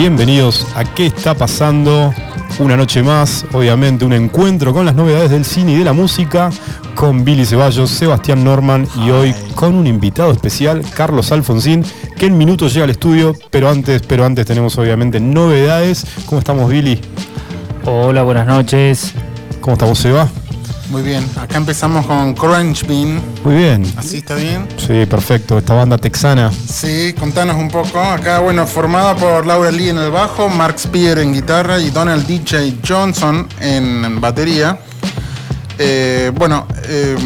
Bienvenidos a ¿Qué está pasando? Una noche más, obviamente un encuentro con las novedades del cine y de la música, con Billy Ceballos, Sebastián Norman y hoy con un invitado especial, Carlos Alfonsín, que en minutos llega al estudio, pero antes, pero antes tenemos obviamente novedades. ¿Cómo estamos, Billy? Hola, buenas noches. ¿Cómo estamos, Seba? Muy bien, acá empezamos con Crunch Bean. Muy bien. ¿Así está bien? Sí, perfecto. Esta banda texana. Sí, contanos un poco. Acá, bueno, formada por Laura Lee en el bajo, Mark Spear en guitarra y Donald DJ Johnson en batería. Eh, bueno, eh,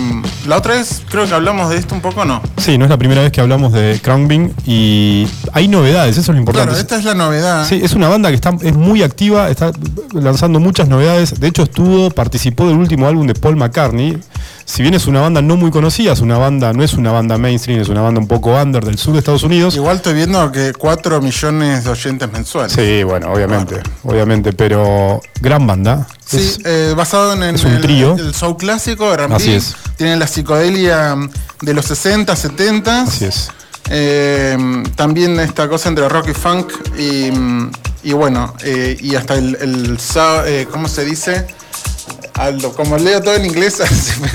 la otra vez creo que hablamos de esto un poco, ¿no? Sí, no es la primera vez que hablamos de Crown Bean y hay novedades, eso es lo importante. Claro, esta es la novedad. Sí, es una banda que está, es muy activa, está lanzando muchas novedades. De hecho, estuvo, participó del último álbum de Paul McCartney. Si bien es una banda no muy conocida, es una banda, no es una banda mainstream, es una banda un poco under del sur de Estados Unidos. Igual estoy viendo que 4 millones de oyentes mensuales. Sí, bueno, obviamente, obviamente, pero gran banda. Sí, eh, basado en, es un trío. el, soul clásico de Así es. Tiene la psicodelia de los 60, 70. Así es. Eh, también esta cosa entre rock y funk y, bueno, eh, y hasta el, el ¿cómo se dice? Aldo, como leo todo en inglés, se me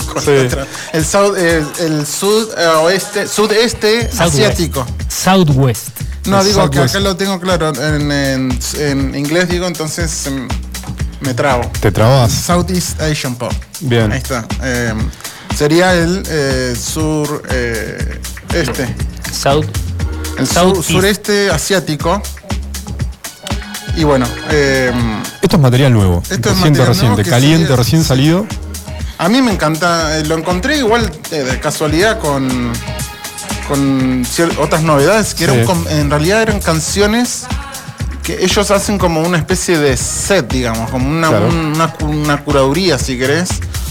El, south, el, sudoeste, sudeste asiático. Southwest. No, digo que acá lo tengo claro. En, en, inglés digo, entonces em, me trabo. ¿Te trabas? Southeast Asian Pop. Bien. Ahí está. Em, sería el eh, sur eh, este. South. El sureste asiático. Y bueno. Eh, esto es material nuevo. Esto es material reciente, caliente, recién salido. A mí me encanta. Eh, lo encontré igual eh, de casualidad con con otras novedades que eran en realidad eran canciones que ellos hacen como una especie de set, digamos, como una, una, curaduría, si querés,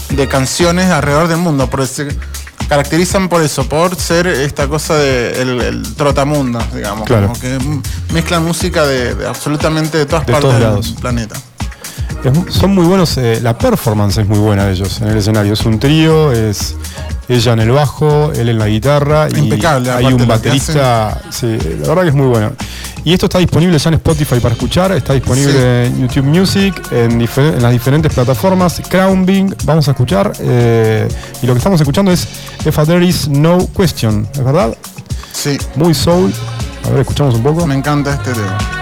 de canciones alrededor del mundo. Por decir, caracterizan por eso, por ser esta cosa de el, trotamundo, digamos, como que mezclan música de, absolutamente de todas partes del planeta. son muy buenos, eh, la performance es muy buena de ellos en el escenario. Es un trío, es ella en el bajo, él en la guitarra Impecable, y hay un baterista. Sí, la verdad que es muy bueno. Y esto está disponible ya en Spotify para escuchar, está disponible en YouTube Music, en, las diferentes plataformas. Crown vamos a escuchar. Eh, y lo que estamos escuchando es If There Is No Question, ¿es verdad? Sí. Muy soul. A ver, escuchamos un poco. Me encanta este tema.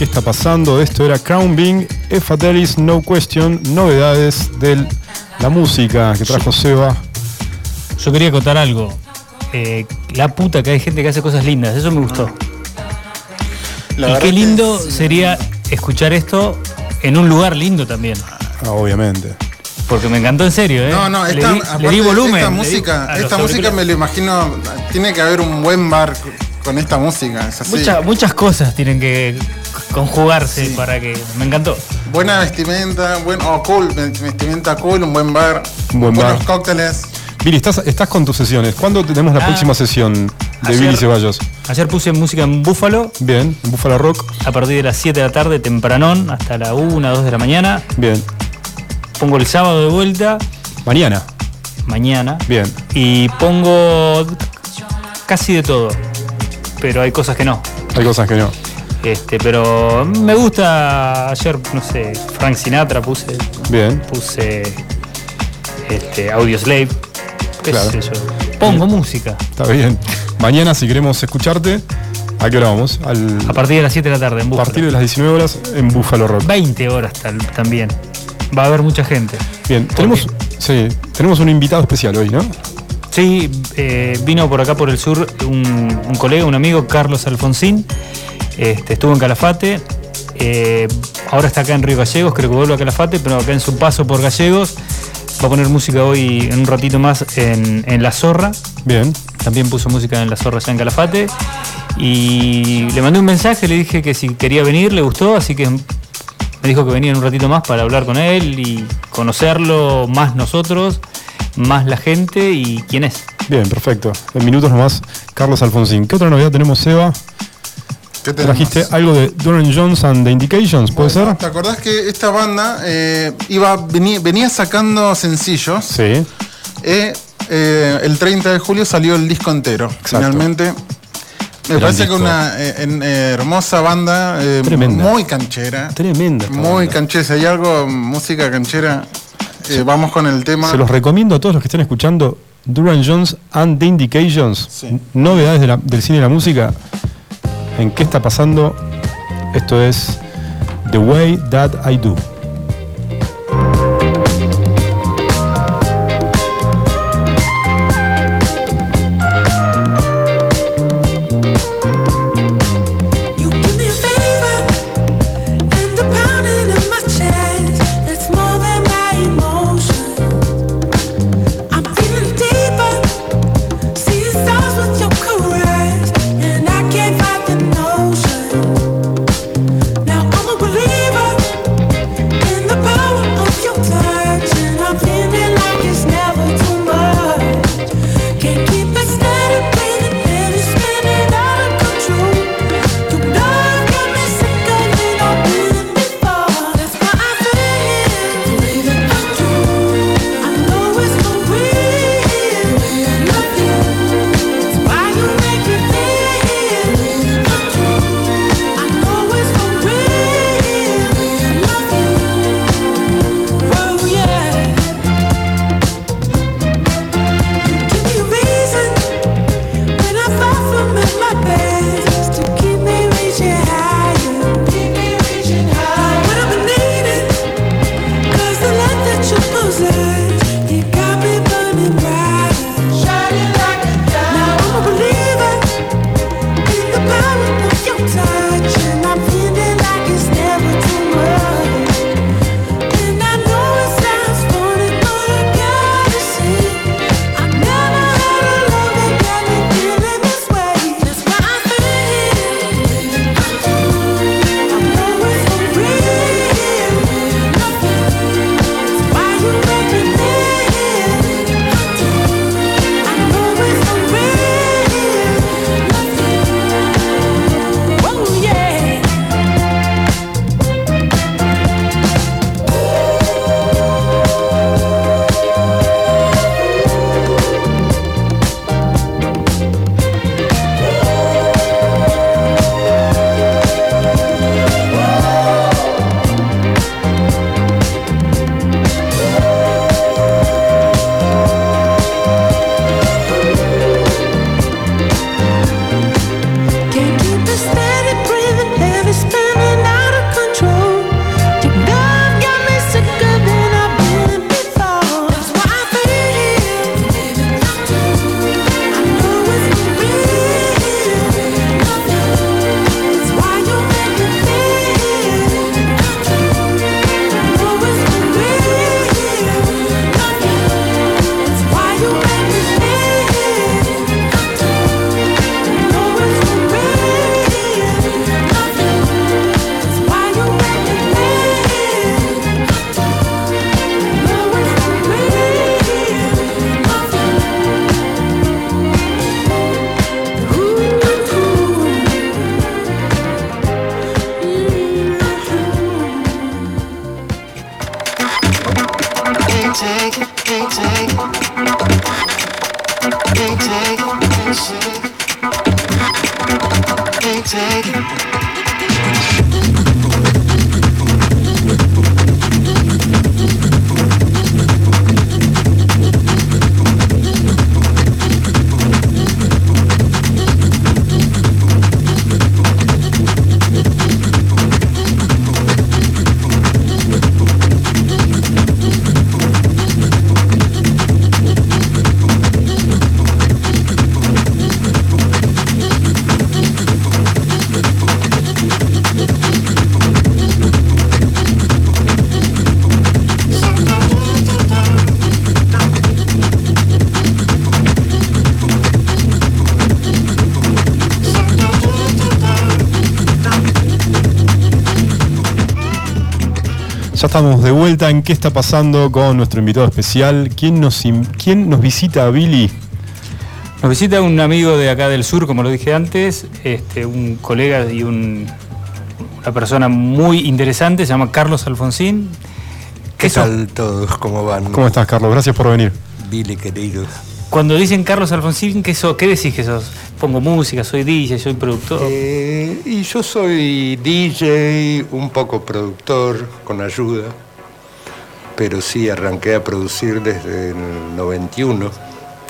Qué está pasando. Esto era Crown Bing, Efatelis, No Question, novedades de la música que trajo Seba. Yo quería contar algo. Eh, la puta que hay gente que hace cosas lindas, eso me gustó. y qué lindo sería escuchar esto en un lugar lindo también. Ah, obviamente. Porque me encantó en serio, ¿eh? No, no, esta, le di, volumen. Esta música, esta música me lo imagino, tiene que haber un buen bar con esta música. muchas cosas tienen que conjugarse para que. Me encantó. Buena vestimenta, buen, oh, cool, vestimenta cool, un buen bar, buen buenos cócteles. Billy, estás, estás con tus sesiones. ¿Cuándo tenemos la ah. próxima sesión de Billy Ceballos? Ayer puse música en Búfalo. Bien, en Búfalo Rock. A partir de las 7 de la tarde, tempranón, hasta la 1, 2 de la mañana. Bien. Pongo el sábado de vuelta. Mañana. Mañana. Bien. Y pongo casi de todo. Pero hay cosas que no. Hay cosas que no. Este, pero me gusta ayer, no sé, Frank Sinatra puse. Bien. Puse este, Audio Slave Pongo música. Está bien. Mañana, si queremos escucharte, ¿a qué hora vamos? A partir de las 7 de la tarde en Búfalo. A partir de las 19 horas en Búfalo Rock. 20 horas también. Va a haber mucha gente. Bien, tenemos, sí, tenemos un invitado especial hoy, ¿no? Sí, eh, vino por acá por el sur un, colega, un amigo, Carlos Alfonsín. Este, estuvo en Calafate. Eh, ahora está acá en Río Gallegos, creo que vuelve a Calafate, pero acá en su paso por Gallegos Va a poner música hoy en un ratito más en, La Zorra. Bien. También puso música en La Zorra allá en Calafate. Y le mandé un mensaje, le dije que si quería venir, le gustó, así que me dijo que venía en un ratito más para hablar con él y conocerlo más nosotros, más la gente y quién es. Bien, perfecto. En minutos nomás, Carlos Alfonsín. ¿Qué otra novedad tenemos, Seba? Trajiste algo de Duran Jones and the Indications, ¿puede ser? ¿Te acordás que esta banda eh, iba, venía, sacando sencillos? Sí. Eh, eh, el 30 de julio salió el disco entero. Finalmente. Me parece que una hermosa banda, muy canchera. Tremenda. Muy canchera. Si hay algo, música canchera, vamos con el tema. Se los recomiendo a todos los que estén escuchando Duran Jones and the Indications. Novedades del cine y la música en qué está pasando. Esto es The Way That I Do. Ya estamos de vuelta en qué está pasando con nuestro invitado especial. ¿Quién nos, quién nos visita, Billy? Nos visita un amigo de acá del sur, como lo dije antes, este, un colega y una persona muy interesante, se llama Carlos Alfonsín. ¿Qué tal todos? ¿Cómo van? ¿Cómo estás, Carlos? Gracias por venir. Billy, querido. Cuando dicen Carlos Alfonsín, ¿qué, ¿qué decís que sos? Pongo música, soy DJ, soy productor. Eh, y yo soy DJ, un poco productor, con ayuda, pero sí arranqué a producir desde el 91,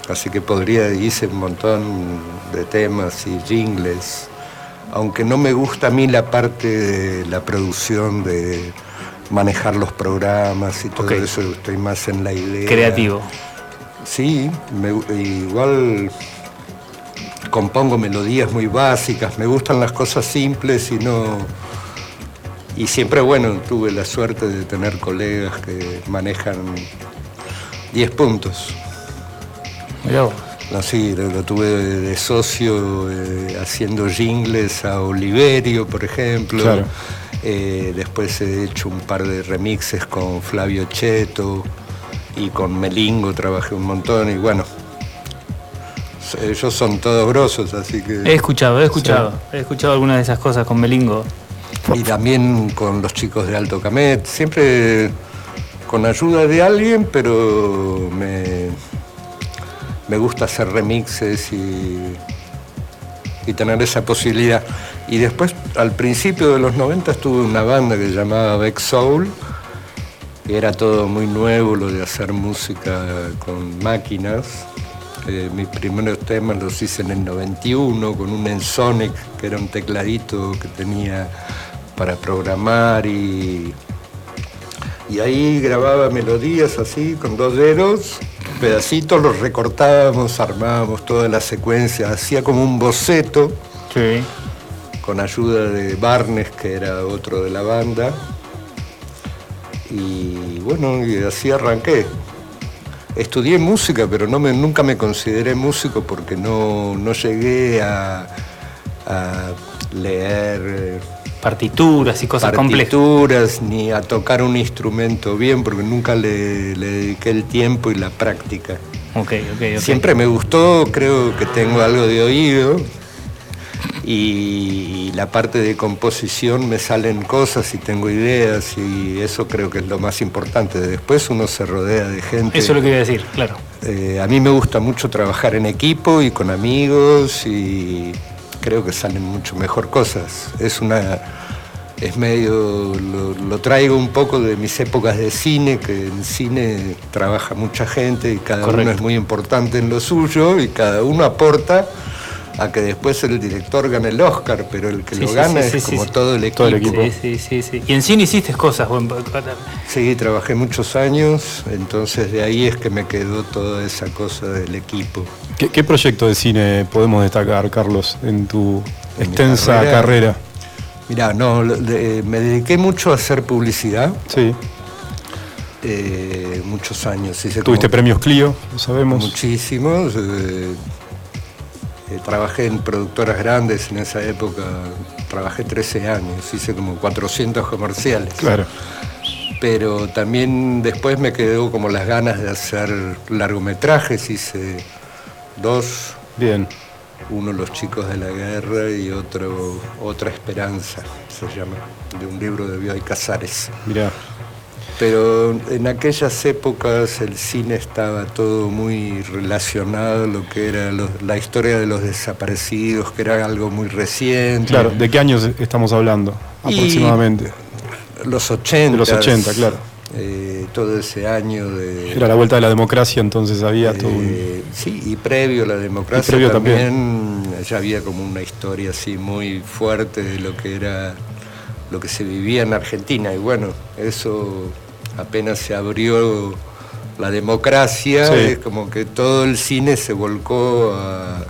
así que podría, hice un montón de temas y jingles, aunque no me gusta a mí la parte de la producción de manejar los programas y todo eso, estoy más en la idea. Creativo. Sí, igual compongo melodías muy básicas, me gustan las cosas simples y no... Y siempre, bueno, tuve la suerte de tener colegas que manejan 10 puntos. Mirá vos. No, sí, lo, tuve de, socio eh, haciendo jingles a Oliverio, por ejemplo. Claro. Eh, después he hecho un par de remixes con Flavio Cheto y con Melingo trabajé un montón y bueno, ellos son todos grosos, así que... He escuchado, he escuchado, he escuchado algunas de esas cosas con Melingo. Y también con los chicos de Alto Camet, siempre con ayuda de alguien, pero me, me gusta hacer remixes y, y tener esa posibilidad. Y después, al principio de los 90, estuve una banda que se llamaba Beck Soul, era todo muy nuevo lo de hacer música con máquinas. Mis primeros temas los hice en el 91 con un Ensonic, que era un tecladito que tenía para programar y, y ahí grababa melodías así con dos dedos, pedacitos los recortábamos, armábamos toda la secuencia, hacía como un boceto. Con ayuda de Barnes, que era otro de la banda y bueno, y así arranqué. Estudié música, pero no me, nunca me consideré músico porque no, llegué a, leer eh, partituras y cosas partituras, ni a tocar un instrumento bien, porque nunca le, le dediqué el tiempo y la práctica. Okay, okay, Siempre me gustó, creo que tengo algo de oído, y la parte de composición me salen cosas y tengo ideas y eso creo que es lo más importante. Después uno se rodea de gente. Eso es lo que iba a decir, claro. Eh, a mí me gusta mucho trabajar en equipo y con amigos y creo que salen mucho mejor cosas. Es una es medio, lo, traigo un poco de mis épocas de cine, que en cine trabaja mucha gente y cada uno es muy importante en lo suyo y cada uno aporta a que después el director gane el Oscar, pero el que lo gana es como todo el equipo. Sí, sí, sí, Y en cine hiciste cosas. Sí, trabajé muchos años, entonces de ahí es que me quedó toda esa cosa del equipo. ¿Qué, proyecto de cine podemos destacar, Carlos, en tu extensa carrera? Mirá, no, me dediqué mucho a hacer publicidad. Sí. Eh, muchos años. ¿Tuviste premios Clio? Lo sabemos. Muchísimos. Eh, eh, trabajé en productoras grandes en esa época, trabajé 13 años, hice como 400 comerciales. Claro. Pero también después me quedó como las ganas de hacer largometrajes, hice dos. Bien. Uno Los chicos de la guerra y otro Otra esperanza, se llama, de un libro de Bioy Casares. Mirá. Pero en aquellas épocas el cine estaba todo muy relacionado lo que era la historia de los desaparecidos, que era algo muy reciente. Claro, ¿de qué años estamos hablando aproximadamente? los 80. los 80, claro. Eh, todo ese año de... Era la vuelta de la democracia, entonces había todo un... Eh, sí, y previo a la democracia también, ya había como una historia así muy fuerte de lo que era lo que se vivía en Argentina. Y bueno, eso apenas se abrió la democracia, es como que todo el cine se volcó a,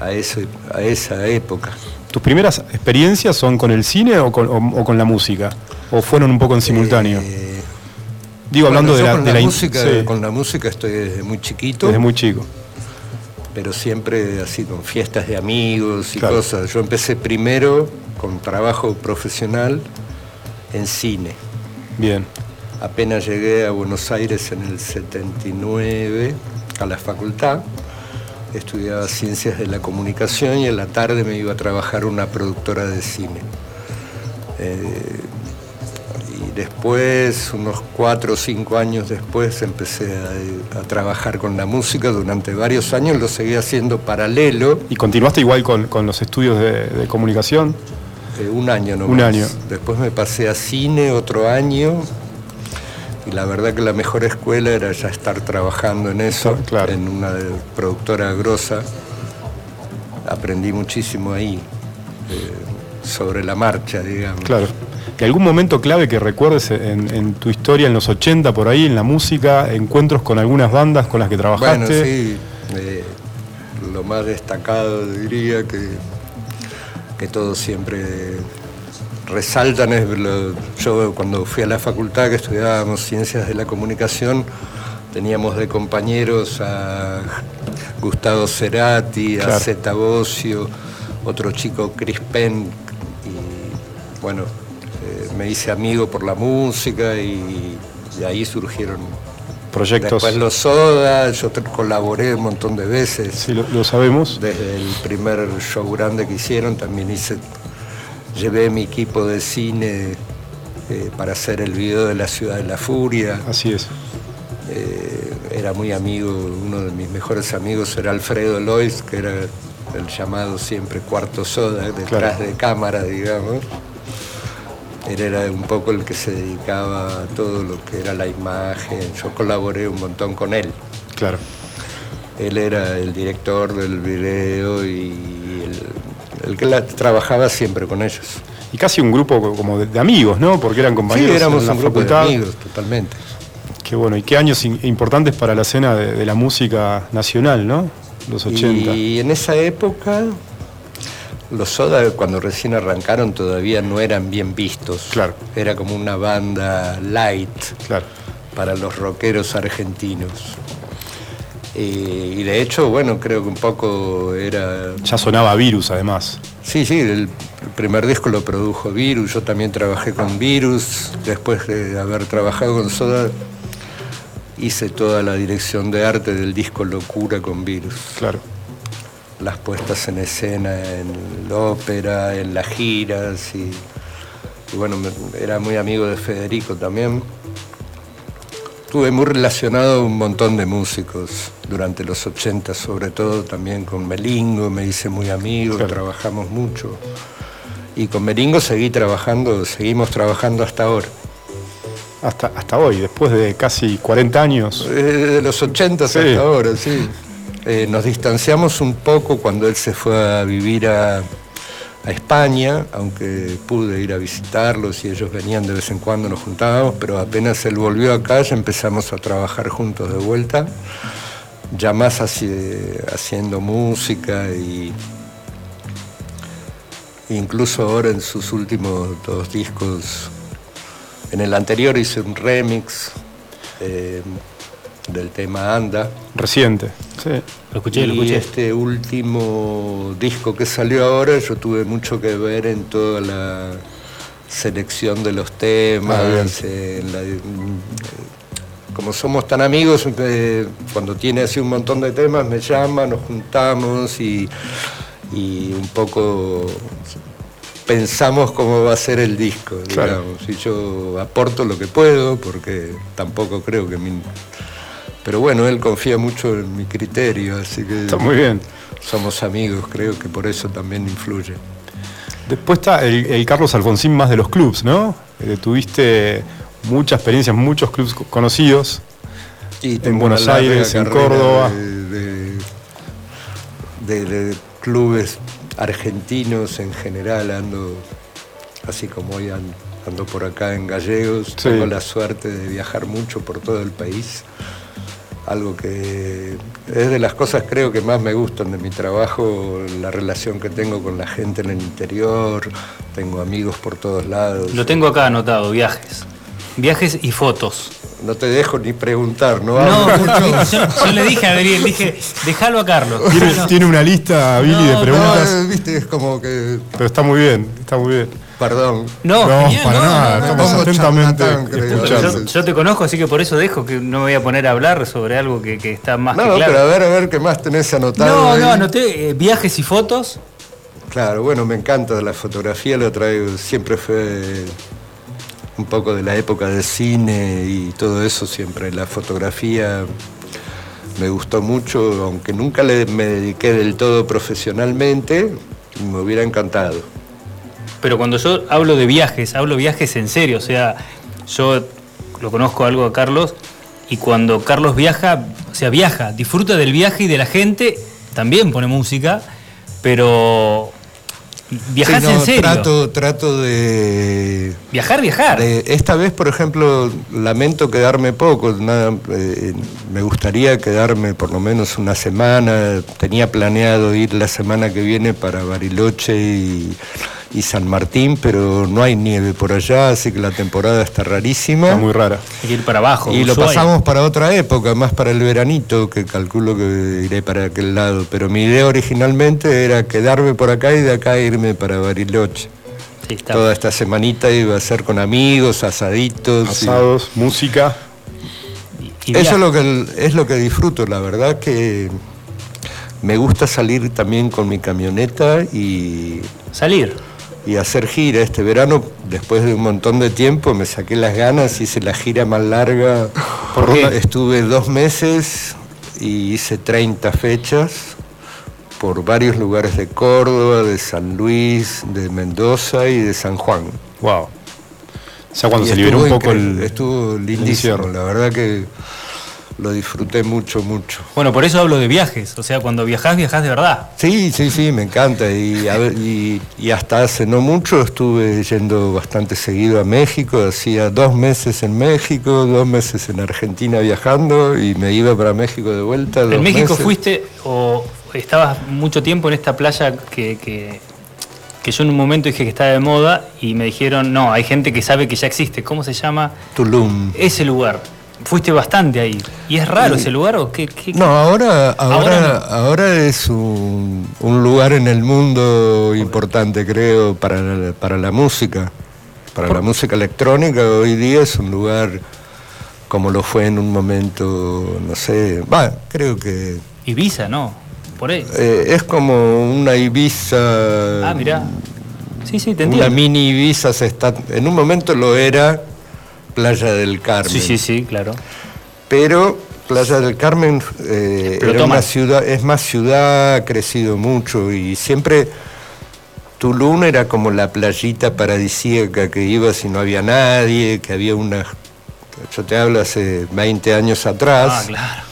a, eso, a esa época. ¿Tus primeras experiencias son con el cine o con, la música? ¿O fueron un poco en simultáneo? Eh, Digo, hablando de la, con la, música. Con la música estoy desde muy chiquito. Desde muy chico. Pero siempre así, con fiestas de amigos y cosas. Yo empecé primero con trabajo profesional en cine. Bien. Apenas llegué a Buenos Aires en el 79 a la facultad, estudiaba ciencias de la comunicación y en la tarde me iba a trabajar una productora de cine. Eh, y después, unos cuatro o cinco años después, empecé a, trabajar con la música durante varios años, lo seguí haciendo paralelo. ¿Y continuaste igual con, los estudios de, comunicación? Eh, un año nomás. Un año. Después me pasé a cine otro año y la verdad que la mejor escuela era ya estar trabajando en eso, en una productora grosa. Aprendí muchísimo ahí, eh, sobre la marcha, digamos. Claro. ¿Y algún momento clave que recuerdes en, tu historia en los 80 por ahí, en la música, encuentros con algunas bandas con las que trabajaste? Bueno, sí. Eh, lo más destacado diría que, que todo siempre resaltan es, yo cuando fui a la facultad que estudiábamos ciencias de la comunicación, teníamos de compañeros a Gustavo Cerati, a Zeta Bocio, otro chico Chris Penn, y bueno, eh, me hice amigo por la música y, de ahí surgieron proyectos. Después los Soda, yo colaboré un montón de veces. Sí, lo sabemos. Desde el primer show grande que hicieron también hice llevé mi equipo de cine eh, para hacer el video de la ciudad de la furia. Así es. Eh, era muy amigo, uno de mis mejores amigos era Alfredo Lois, que era el llamado siempre cuarto soda, detrás de cámara, digamos. Él era un poco el que se dedicaba a todo lo que era la imagen. Yo colaboré un montón con él. Claro. Él era el director del video y el que la, trabajaba siempre con ellos. Y casi un grupo como de, amigos, ¿no? Porque eran compañeros. Sí, éramos un grupo de amigos, totalmente. Qué bueno, y qué años importantes para la escena de, la música nacional, ¿no? Los 80. Y en esa época, los Soda, cuando recién arrancaron, todavía no eran bien vistos. Claro. Era como una banda light claro. para los rockeros argentinos. Y, de hecho, bueno, creo que un poco era... Ya sonaba Virus además. Sí, sí, el primer disco lo produjo Virus, yo también trabajé con Virus, después de haber trabajado con Soda, hice toda la dirección de arte del disco Locura con Virus. Claro. Las puestas en escena en la ópera, en las giras y, y bueno, era muy amigo de Federico también. Estuve muy relacionado a un montón de músicos durante los 80, sobre todo también con Melingo, me hice muy amigo, trabajamos mucho. Y con Melingo seguí trabajando, seguimos trabajando hasta ahora. Hasta, hasta hoy, después de casi 40 años. De los 80 hasta ahora, sí. Eh, nos distanciamos un poco cuando él se fue a vivir a, a España, aunque pude ir a visitarlos y ellos venían de vez en cuando, nos juntábamos, pero apenas él volvió acá ya empezamos a trabajar juntos de vuelta, ya más haciendo música y incluso ahora en sus últimos dos discos, en el anterior hice un remix. Eh, del tema Anda. Reciente, sí. Lo escuché, lo escuché. Y este último disco que salió ahora, yo tuve mucho que ver en toda la selección de los temas, ah, como somos tan amigos, eh, cuando tiene así un montón de temas me llama, nos juntamos y, y un poco pensamos cómo va a ser el disco, digamos. Y yo aporto lo que puedo, porque tampoco creo que mi... Pero bueno, él confía mucho en mi criterio, así que... Está muy bien. Somos amigos, creo que por eso también influye. Después está el, Carlos Alfonsín más de los clubs, ¿no? Eh, tuviste mucha experiencia en muchos clubs conocidos. en Buenos Aires, en Córdoba. De, clubes argentinos en general, ando así como hoy ando, por acá en Gallegos. Tengo la suerte de viajar mucho por todo el país algo que es de las cosas creo que más me gustan de mi trabajo, la relación que tengo con la gente en el interior, tengo amigos por todos lados. Lo tengo acá anotado, viajes. Viajes y fotos. No te dejo ni preguntar, ¿no? No, yo, le dije a Adriel, dije, déjalo a Carlos. Tiene, una lista, Billy, de preguntas. viste, es como que. Pero está muy bien, está muy bien. Perdón. No, no para nada, estamos atentamente yo, yo, te conozco, así que por eso dejo que no me voy a poner a hablar sobre algo que, está más no, que claro. pero a ver, a ver, ¿qué más tenés anotado? No, no, anoté eh, viajes y fotos. Claro, bueno, me encanta la fotografía, lo traigo, siempre fue un poco de la época del cine y todo eso, siempre la fotografía me gustó mucho, aunque nunca me dediqué del todo profesionalmente, me hubiera encantado pero cuando yo hablo de viajes, hablo viajes en serio, o sea, yo lo conozco algo a Carlos, y cuando Carlos viaja, o sea, viaja, disfruta del viaje y de la gente, también pone música, pero viajas en serio. Trato, trato de. Viajar, viajar. esta vez, por ejemplo, lamento quedarme poco. Nada, eh, me gustaría quedarme por lo menos una semana. Tenía planeado ir la semana que viene para Bariloche y y San Martín, pero no hay nieve por allá, así que la temporada está rarísima. Está muy rara. Hay que ir para abajo. Y lo pasamos para otra época, más para el veranito, que calculo que iré para aquel lado. Pero mi idea originalmente era quedarme por acá y de acá irme para Bariloche. Toda esta semanita iba a ser con amigos, asaditos. Asados, música. Eso es lo, que, es lo que disfruto, la verdad que me gusta salir también con mi camioneta y... Salir y hacer gira. Este verano, después de un montón de tiempo, me saqué las ganas, hice la gira más larga. ¿Por Estuve dos meses y hice 30 fechas por varios lugares de Córdoba, de San Luis, de Mendoza y de San Juan. Wow. O sea, cuando se liberó un poco el. Estuvo lindísimo, la verdad que lo disfruté mucho, mucho. Bueno, por eso hablo de viajes, o sea, cuando viajás, viajás de verdad. Sí, sí, sí, me encanta. Y, y, hasta hace no mucho estuve yendo bastante seguido a México, hacía dos meses en México, dos meses en Argentina viajando y me iba para México de vuelta. ¿En México fuiste o estabas mucho tiempo en esta playa que, que, que yo en un momento dije que estaba de moda y me dijeron, no, hay gente que sabe que ya existe, ¿cómo se llama? Tulum. Ese lugar. Fuiste bastante ahí. ¿Y es raro ese lugar o qué? No, ahora, ahora, ahora, es un, lugar en el mundo importante, creo, para, para la música. Para la música electrónica hoy día es un lugar como lo fue en un momento, no sé, va, creo que... Ibiza, ¿no? Por ahí. Eh, es como una Ibiza... Ah, mira. Sí, sí, te entiendo. Una mini Ibiza se está... En un momento lo era Playa del Carmen. Sí, sí, sí, claro. Pero Playa del Carmen eh, una ciudad, es más ciudad, ha crecido mucho y siempre Tulum era como la playita paradisíaca que ibas y no había nadie, que había una... Yo te hablo hace 20 años atrás. Ah, claro.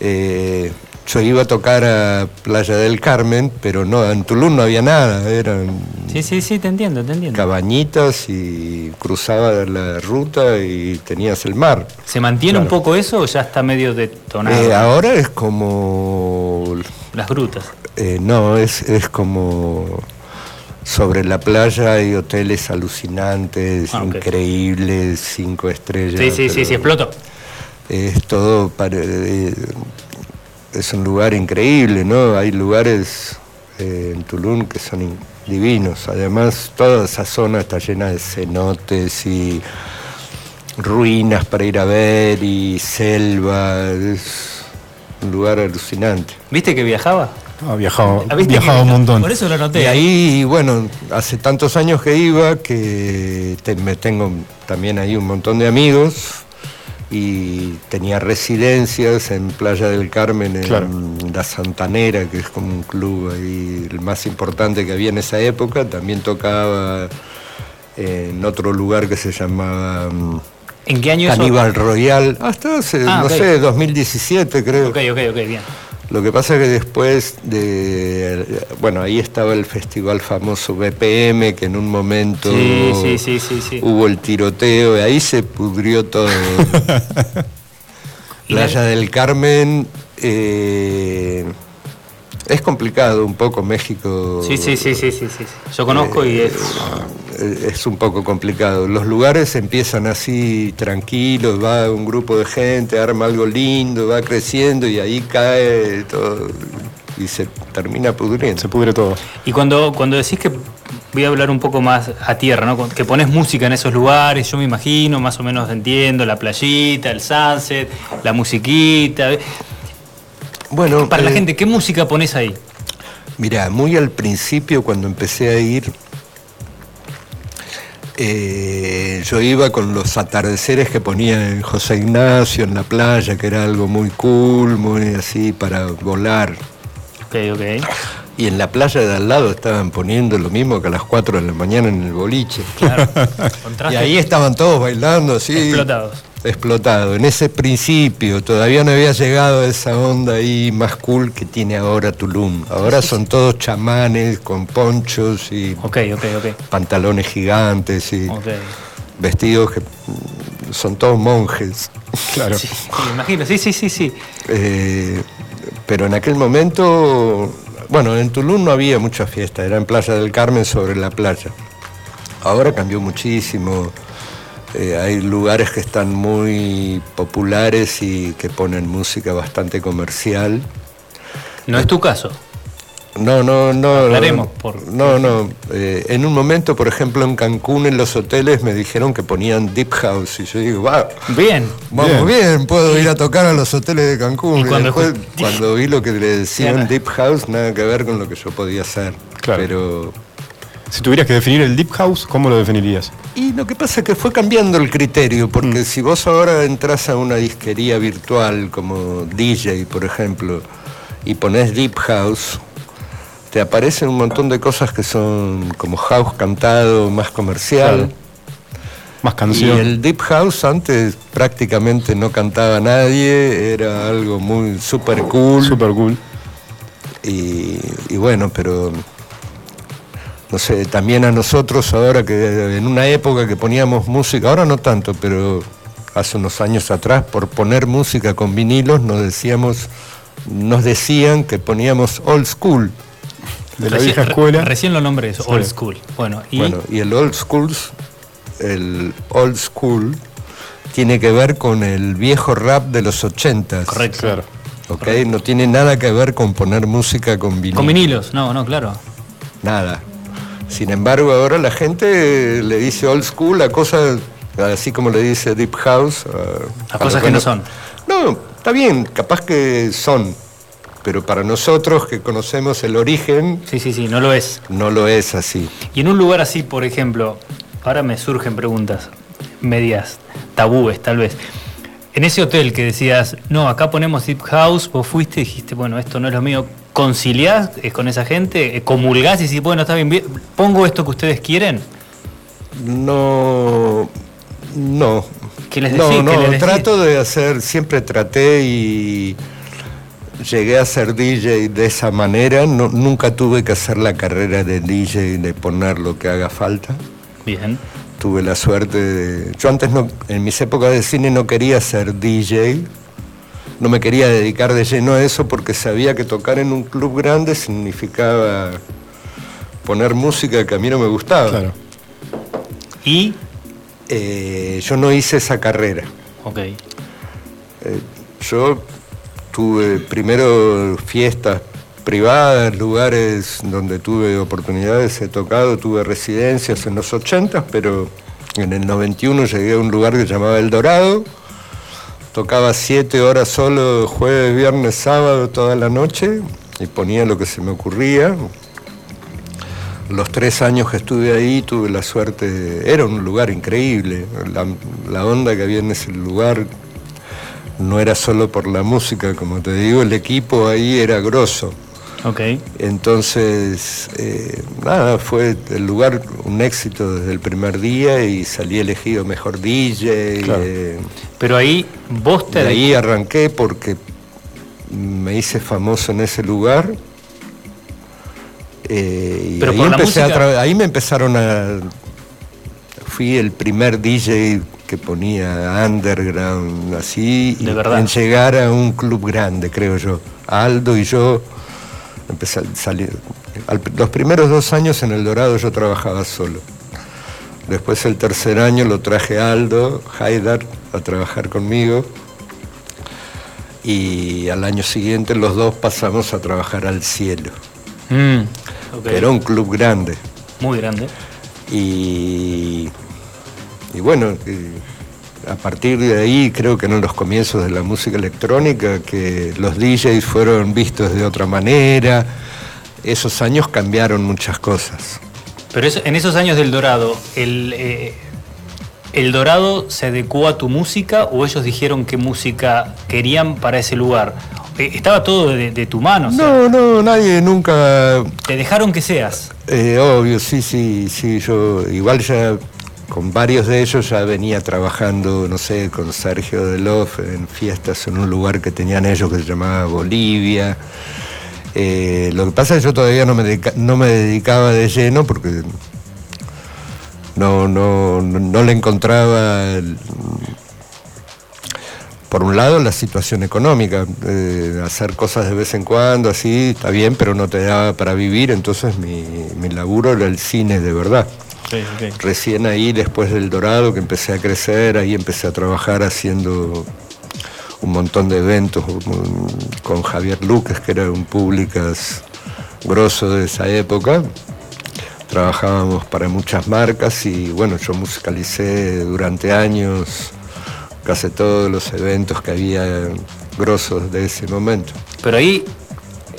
Eh, yo iba a tocar a Playa del Carmen, pero no, en Tulum no había nada, eran... Sí, sí, sí, te entiendo, te entiendo. Cabañitas y cruzaba la ruta y tenías el mar. ¿Se mantiene un poco eso o ya está medio detonado? Eh, ahora es como... Las grutas. Eh, no, es, es como... Sobre la playa hay hoteles alucinantes, ah, increíbles, cinco estrellas. Sí, sí, sí, sí, explotó. Es todo para, eh, es un lugar increíble, ¿no? Hay lugares eh, en Tulum que son divinos. Además, toda esa zona está llena de cenotes y ruinas para ir a ver y selva. Es un lugar alucinante. ¿Viste que viajaba? Ha viajado, Ah, ¿viste viajado un montón. Por eso lo noté. Y ahí, bueno, hace tantos años que iba que te- me tengo también ahí un montón de amigos y tenía residencias en Playa del Carmen, en Claro. La Santanera, que es como un club ahí el más importante que había en esa época. También tocaba en otro lugar que se llamaba mm, ¿En qué año eso? Caníbal Royal, hasta hace, Ah, no ok. sé, 2017 creo. Ok, ok, ok, bien. Lo que pasa es que después de. Bueno, ahí estaba el festival famoso BPM, que en un momento Sí, sí, sí, hubo el tiroteo, y ahí se pudrió todo. Playa del Carmen. eh, es complicado un poco México. Sí, sí, sí, sí, sí, sí. Yo conozco y es. eh, es un poco complicado. Los lugares empiezan así tranquilos, va un grupo de gente, arma algo lindo, va creciendo y ahí cae todo y se termina pudriendo. Se pudre todo. Y cuando, cuando decís que voy a hablar un poco más a tierra, ¿no? Que pones música en esos lugares, yo me imagino, más o menos entiendo, la playita, el sunset, la musiquita. Bueno, Para la eh, gente, ¿qué música pones ahí? Mira, muy al principio cuando empecé a ir, eh, yo iba con los atardeceres que ponía en José Ignacio en la playa, que era algo muy cool, muy así para volar. Ok, ok. Y en la playa de al lado estaban poniendo lo mismo que a las 4 de la mañana en el boliche. Claro. Y ahí estaban todos bailando así. explotados. Explotado. En ese principio todavía no había llegado esa onda ahí más cool que tiene ahora Tulum. Ahora son todos chamanes con ponchos y Ok, ok, ok. pantalones gigantes y vestidos que son todos monjes. Claro. Sí, sí, me imagino, sí, sí, sí, sí. Eh, pero en aquel momento, bueno, en Tulum no había mucha fiesta, era en Playa del Carmen sobre la playa. Ahora cambió muchísimo. eh, hay lugares que están muy populares y que ponen música bastante comercial. No es tu caso. No, no, no. Por- No, no. eh, en un momento, por ejemplo, en Cancún, en los hoteles, me dijeron que ponían Deep House. Y yo digo, va, Bien. Vamos bien. puedo ir a tocar a los hoteles de Cancún. Y Y cuando después, cuando vi lo que le decían Claro. Deep House, nada que ver con lo que yo podía hacer. Claro. Pero. Si tuvieras que definir el Deep House, ¿cómo lo definirías? Y lo que pasa es que fue cambiando el criterio, Mm. porque si vos ahora entras a una disquería virtual como DJ, por ejemplo, y pones Deep House, te aparecen un montón de cosas que son como house cantado, más comercial. Claro. Más Y canción. el Deep House antes prácticamente no cantaba nadie, era algo muy super cool. Super cool. Y, y bueno, pero no sé, también a nosotros ahora que en una época que poníamos música, ahora no tanto, pero hace unos años atrás, por poner música con vinilos, nos decíamos, nos decían que poníamos old school. De la Recién- vieja escuela. Recién lo nombré eso, Sí. old school. Bueno, y Bueno, y el old school, el old school tiene que ver con el viejo rap de los ochentas. correcto. Claro. ¿ok? No tiene nada que ver con poner música con vinilo. Con vinilos, no, no, claro. Nada. Sin embargo, ahora la gente le dice old school a cosas, así como le dice deep house. A, A cosas que no- son. No, está bien, capaz que son. Pero para nosotros que conocemos el origen, Sí, sí, sí, no lo es. no lo es así. Y en un lugar así, por ejemplo, ahora me surgen preguntas medias tabúes tal vez. En ese hotel que decías, no, acá ponemos Deep House, vos fuiste y dijiste, bueno, esto no es lo mío, ¿conciliás eh, con esa gente? Eh, ¿Comulgás y decís, bueno, está bien, pongo esto que ustedes quieren? No, no. ¿Qué les no, decís? no, ¿Qué les decís? trato de hacer, siempre traté y llegué a ser DJ de esa manera. No, nunca tuve que hacer la carrera de DJ, de poner lo que haga falta. Bien. Tuve la suerte de... Yo antes, no, en mis épocas de cine, no quería ser DJ. No me quería dedicar de lleno a eso porque sabía que tocar en un club grande significaba poner música que a mí no me gustaba. Claro. Y, Eh, yo no hice esa carrera. ok, Eh, yo tuve primero fiestas privadas, lugares donde tuve oportunidades, he tocado, tuve residencias en los 80, pero en el 91 llegué a un lugar que se llamaba El Dorado, tocaba siete horas solo, jueves, viernes, sábado, toda la noche, y ponía lo que se me ocurría. Los tres años que estuve ahí tuve la suerte, era un lugar increíble, la, onda que había en ese lugar no era solo por la música, como te digo, el equipo ahí era grosso. Okay. Entonces, eh, nada, fue el lugar un éxito desde el primer día y salí elegido mejor DJ. Eh, Pero ahí vos te... De ahí arranqué porque me hice famoso en ese lugar. Eh, y ahí, empecé a ahí me empezaron a... Fui el primer DJ que ponía underground así y en llegar a un club grande, creo yo. Aldo y yo empecé a salir. los primeros dos años en El Dorado yo trabajaba solo. Después el tercer año lo traje a Aldo, Haidar, a trabajar conmigo y al año siguiente los dos pasamos a trabajar al cielo. Mm, era un club grande. Muy grande. Y, y bueno, a partir de ahí creo que en los comienzos de la música electrónica, que los DJs fueron vistos de otra manera, esos años cambiaron muchas cosas. Pero en esos años del Dorado, el, eh, ¿El Dorado se adecuó a tu música o ellos dijeron qué música querían para ese lugar? Eh, estaba todo de, tu mano. No, no, nadie nunca. ¿Te dejaron que seas? Eh, obvio, sí, sí, sí. Yo igual ya con varios de ellos ya venía trabajando, no sé, con Sergio Delof en fiestas en un lugar que tenían ellos que se llamaba Bolivia. Eh, lo que pasa es que yo todavía no me, no me dedicaba de lleno porque no, no, no le encontraba, por un lado, la situación económica, eh, hacer cosas de vez en cuando, así, está bien, pero no te daba para vivir, entonces mi, mi laburo era el cine de verdad. Recién ahí, después del Dorado, que empecé a crecer, ahí empecé a trabajar haciendo un montón de eventos con Javier Lucas, que era un públicas grosso de esa época, trabajábamos para muchas marcas y bueno, yo musicalicé durante años casi todos los eventos que había grosos de ese momento. Pero ahí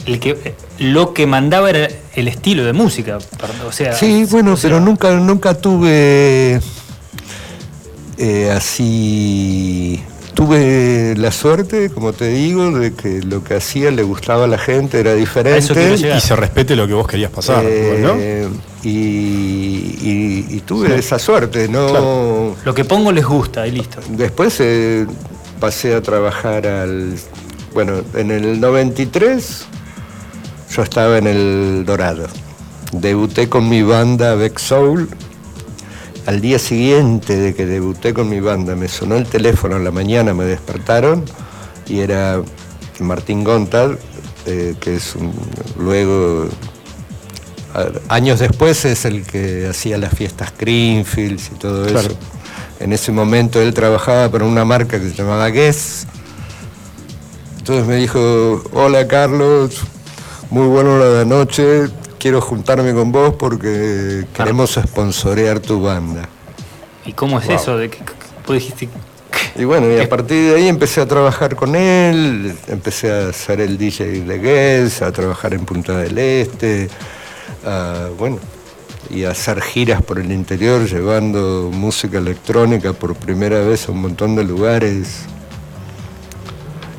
el que, lo que mandaba era el estilo de música. O sea, sí, bueno, pero nunca, nunca tuve eh, así tuve la suerte, como te digo, de que lo que hacía le gustaba a la gente, era diferente. y se respete lo que vos querías pasar, eh, y, tuve esa suerte, ¿no? Lo que pongo les gusta y listo. Después eh, pasé a trabajar al. Bueno, en el 93 yo estaba en el Dorado. Debuté con mi banda Beck Soul al día siguiente de que debuté con mi banda, me sonó el teléfono en la mañana, me despertaron y era Martín Gontard, eh, que es un, luego, años después es el que hacía las fiestas Greenfields y todo eso. En ese momento él trabajaba para una marca que se llamaba Guess. Entonces me dijo, hola Carlos, muy bueno la de anoche, quiero juntarme con vos porque queremos sponsorear tu banda. ¿Y cómo es eso? ¿De que, dijiste? Y bueno, y a partir de ahí empecé a trabajar con él, empecé a ser el DJ de Guess, a trabajar en Punta del Este, bueno, y a hacer giras por el interior llevando música electrónica por primera vez a un montón de lugares.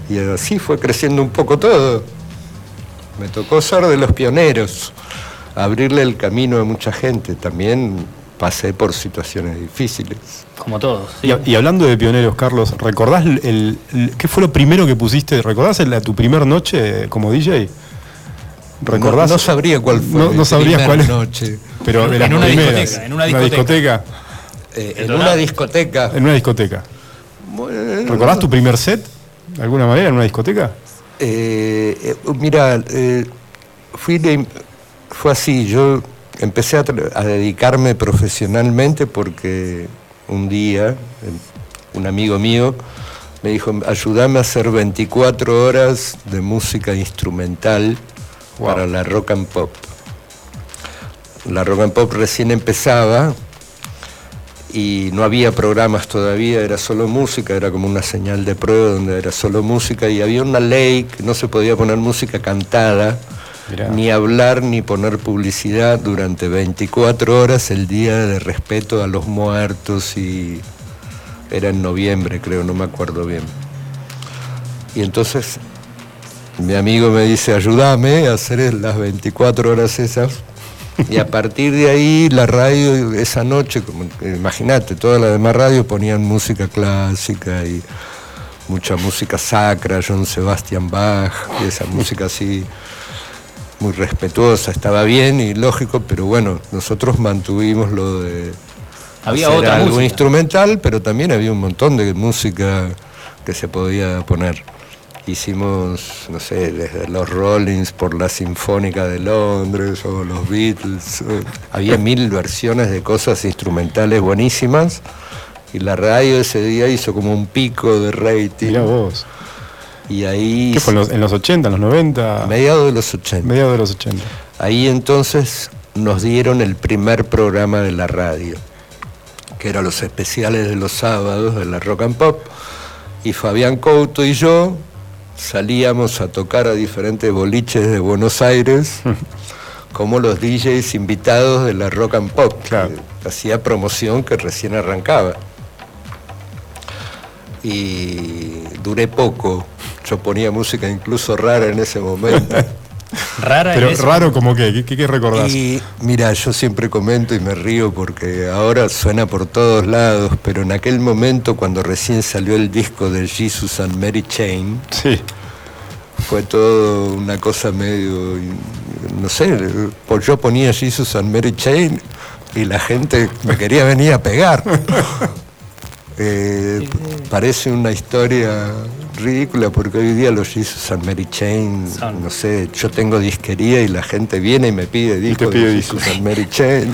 Y así fue creciendo un poco todo. Me tocó ser de los pioneros abrirle el camino a mucha gente. También pasé por situaciones difíciles. Como todos. Y, hablando de pioneros, Carlos, ¿recordás el, qué fue lo primero que pusiste? ¿Recordás la, tu primer noche como DJ? ¿Recordás? No, sabría cuál fue. No, no sabrías cuál noche. Pero en, una discoteca, en una discoteca. en una discoteca. En una discoteca. ¿Recordás tu primer set? ¿De alguna manera en una discoteca? Eh, eh, mira, eh, fui de, fue así, yo empecé a, dedicarme profesionalmente porque un día un amigo mío me dijo, ayúdame a hacer 24 horas de música instrumental para la rock and pop. La rock and pop recién empezaba y no había programas todavía, era solo música, era como una señal de prueba donde era solo música y había una ley que no se podía poner música cantada, ni hablar ni poner publicidad durante 24 horas el día de respeto a los muertos y era en noviembre creo, no me acuerdo bien. Y entonces mi amigo me dice, ayúdame a hacer las 24 horas esas y a partir de ahí la radio esa noche, imagínate, todas las demás radios ponían música clásica y mucha música sacra, John Sebastian Bach, y esa música así muy respetuosa, estaba bien y lógico, pero bueno, nosotros mantuvimos lo de había otra algo instrumental, pero también había un montón de música que se podía poner. Hicimos, no sé, desde los Rollins por la Sinfónica de Londres o los Beatles. Había mil versiones de cosas instrumentales buenísimas y la radio ese día hizo como un pico de rating. Mira vos. Y ahí... ¿Qué fue en los, 80, en los 90? Mediados de los 80. Mediados de los 80. Ahí entonces nos dieron el primer programa de la radio, que eran los especiales de los sábados de la Rock and Pop. Y Fabián Couto y yo salíamos a tocar a diferentes boliches de Buenos Aires como los DJs invitados de la rock and pop. hacía promoción que recién arrancaba. Y duré poco. Yo ponía música incluso rara en ese momento. Rara Pero raro como que, ¿qué, qué recordás? Y mira, yo siempre comento y me río porque ahora suena por todos lados, pero en aquel momento cuando recién salió el disco de Jesus and Mary Chain, sí. fue todo una cosa medio, no sé, yo ponía Jesus and Mary Chain y la gente me quería venir a pegar. Eh, parece una historia ridícula porque hoy día los Jesus and Mary Chain, no sé, yo tengo disquería y la gente viene y me pide discos de Jesus and Mary Chain.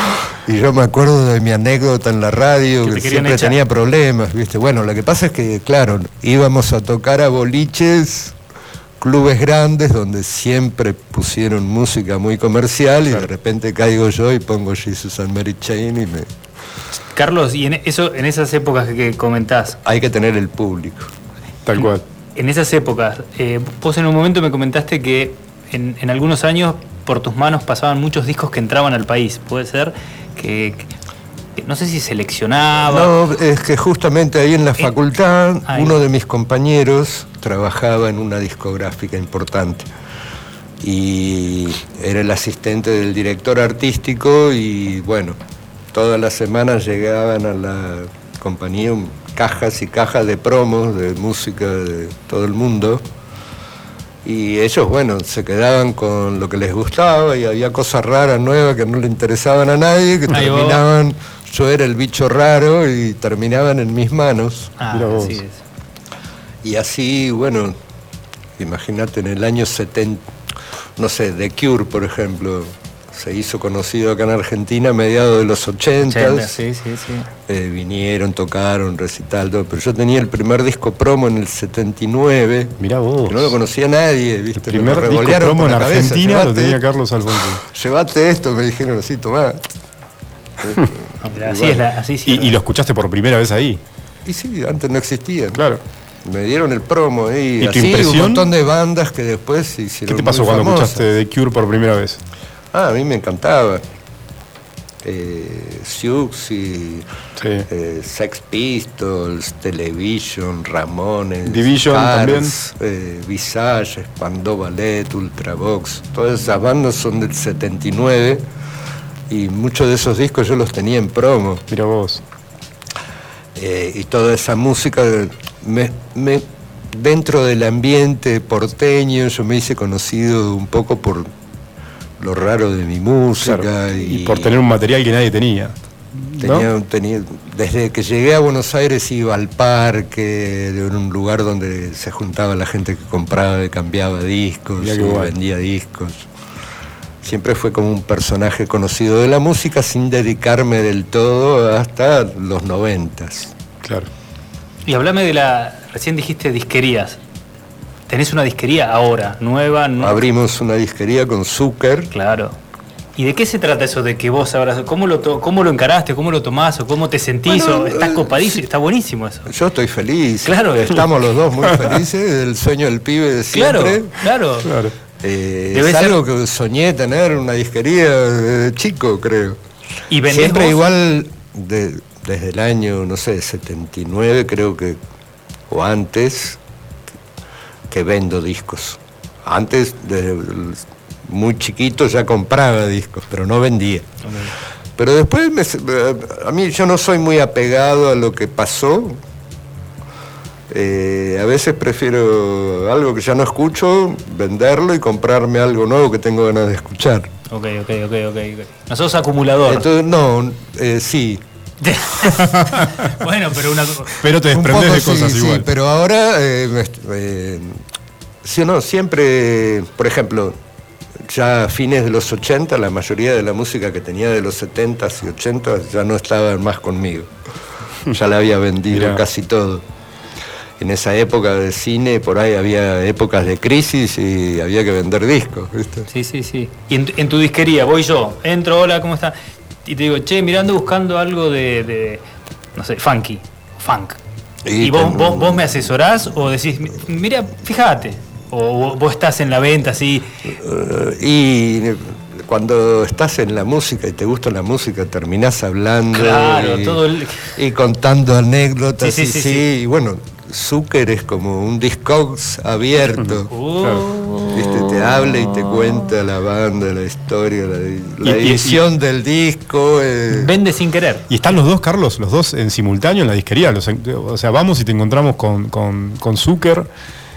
y yo me acuerdo de mi anécdota en la radio, que, siempre tenía problemas, ¿viste? Bueno, lo que pasa es que, claro, íbamos a tocar a boliches clubes grandes donde siempre pusieron música muy comercial y de repente caigo yo y pongo Jesus and Mary Chain y me Carlos, y en, eso, en esas épocas que comentás. Hay que tener el público. Tal cual. En esas épocas, eh, vos en un momento me comentaste que en, algunos años por tus manos pasaban muchos discos que entraban al país. ¿Puede ser? Que, no sé si seleccionaba. No, es que justamente ahí en la facultad uno de mis compañeros trabajaba en una discográfica importante y era el asistente del director artístico y bueno, todas las semanas llegaban a la compañía cajas y cajas de promos de música de todo el mundo. Y ellos, bueno, se quedaban con lo que les gustaba y había cosas raras, nuevas que no le interesaban a nadie, que terminaban, yo era el bicho raro y terminaban en mis manos. Ah, así es. Y así, bueno, imagínate en el año 70, no sé, The Cure, por ejemplo, se hizo conocido acá en Argentina a mediados de los 80. sí, sí, sí. Eh, vinieron, tocaron, recital, todo. Pero yo tenía el primer disco promo en el 79. Mirá vos. no lo conocía nadie, ¿viste? El primer disco promo en Argentina lo tenía Carlos Alfonso. Llévate esto, me dijeron así, tomá. así, es la, así ¿Y, ¿Y, lo escuchaste por primera vez ahí? Y sí, antes no existía. Claro. Me dieron el promo y, ¿Y así un montón de bandas que después se hicieron. ¿Qué te pasó cuando escuchaste The Cure por primera vez? Ah, a mí me encantaba. Eh, Sioux y eh, Sex Pistols, Television, Ramones, Division también. Eh, Visage, Spandau Ballet, Ultravox, todas esas bandas son del 79 y muchos de esos discos yo los tenía en promo. Mira vos. Eh, y toda esa música me, dentro del ambiente porteño yo me hice conocido un poco por lo raro de mi música. y, por tener un material que nadie tenía. Tenía, desde que llegué a Buenos Aires iba al parque, de un lugar donde se juntaba la gente que compraba y cambiaba discos, y vendía discos. Siempre fue como un personaje conocido de la música sin dedicarme del todo hasta los noventas. Claro. Y hablame de la, recién dijiste disquerías. Tenés una disquería ahora, nueva. Abrimos una disquería con Zucker. Claro. ¿Y de qué se trata eso de que vos ahora, cómo lo, cómo lo encaraste, cómo lo tomás o cómo te sentís? o estás eh, copadísimo, está buenísimo eso. Yo estoy feliz. Claro. Estamos los dos muy felices, el sueño del pibe de siempre. Claro, claro. Eh, es algo que soñé tener una disquería de chico, creo. ¿Y Siempre igual desde el año, no sé, 79 creo que, o antes, que vendo discos. Antes, desde muy chiquito ya compraba discos, pero no vendía. Pero después, a mí yo no soy muy apegado a lo que pasó. Eh, a veces prefiero algo que ya no escucho, venderlo y comprarme algo nuevo que tengo ganas de escuchar. Ok, ok, ok, ok. ¿No sos acumulador? Entonces, no, eh, sí. bueno, pero una... Pero te desprendes de cosas igual. pero ahora, eh, eh, sí o no, siempre, por ejemplo, ya a fines de los 80, la mayoría de la música que tenía de los 70s y 80s ya no estaba más conmigo. Ya la había vendido casi todo en esa época de cine, por ahí había épocas de crisis y había que vender discos, ¿viste? Sí, sí, sí. Y en, tu disquería, voy yo, entro, hola, ¿cómo está? Y te digo, che, mirando buscando algo de, no sé, funky, funk. ¿Y, vos, vos, me asesorás o decís, mira, fíjate? ¿O vos estás en la venta así? Eh, y cuando estás en la música y te gusta la música, terminás hablando y, contando anécdotas. Sí, sí, sí, y bueno, Zucker es como un discogs abierto. Oh. te habla y te cuenta la banda, la historia, la, edición del disco. Eh. Vende sin querer. Y están los dos, Carlos, los dos en simultáneo en la disquería. o sea, vamos y te encontramos con, con, con Zucker.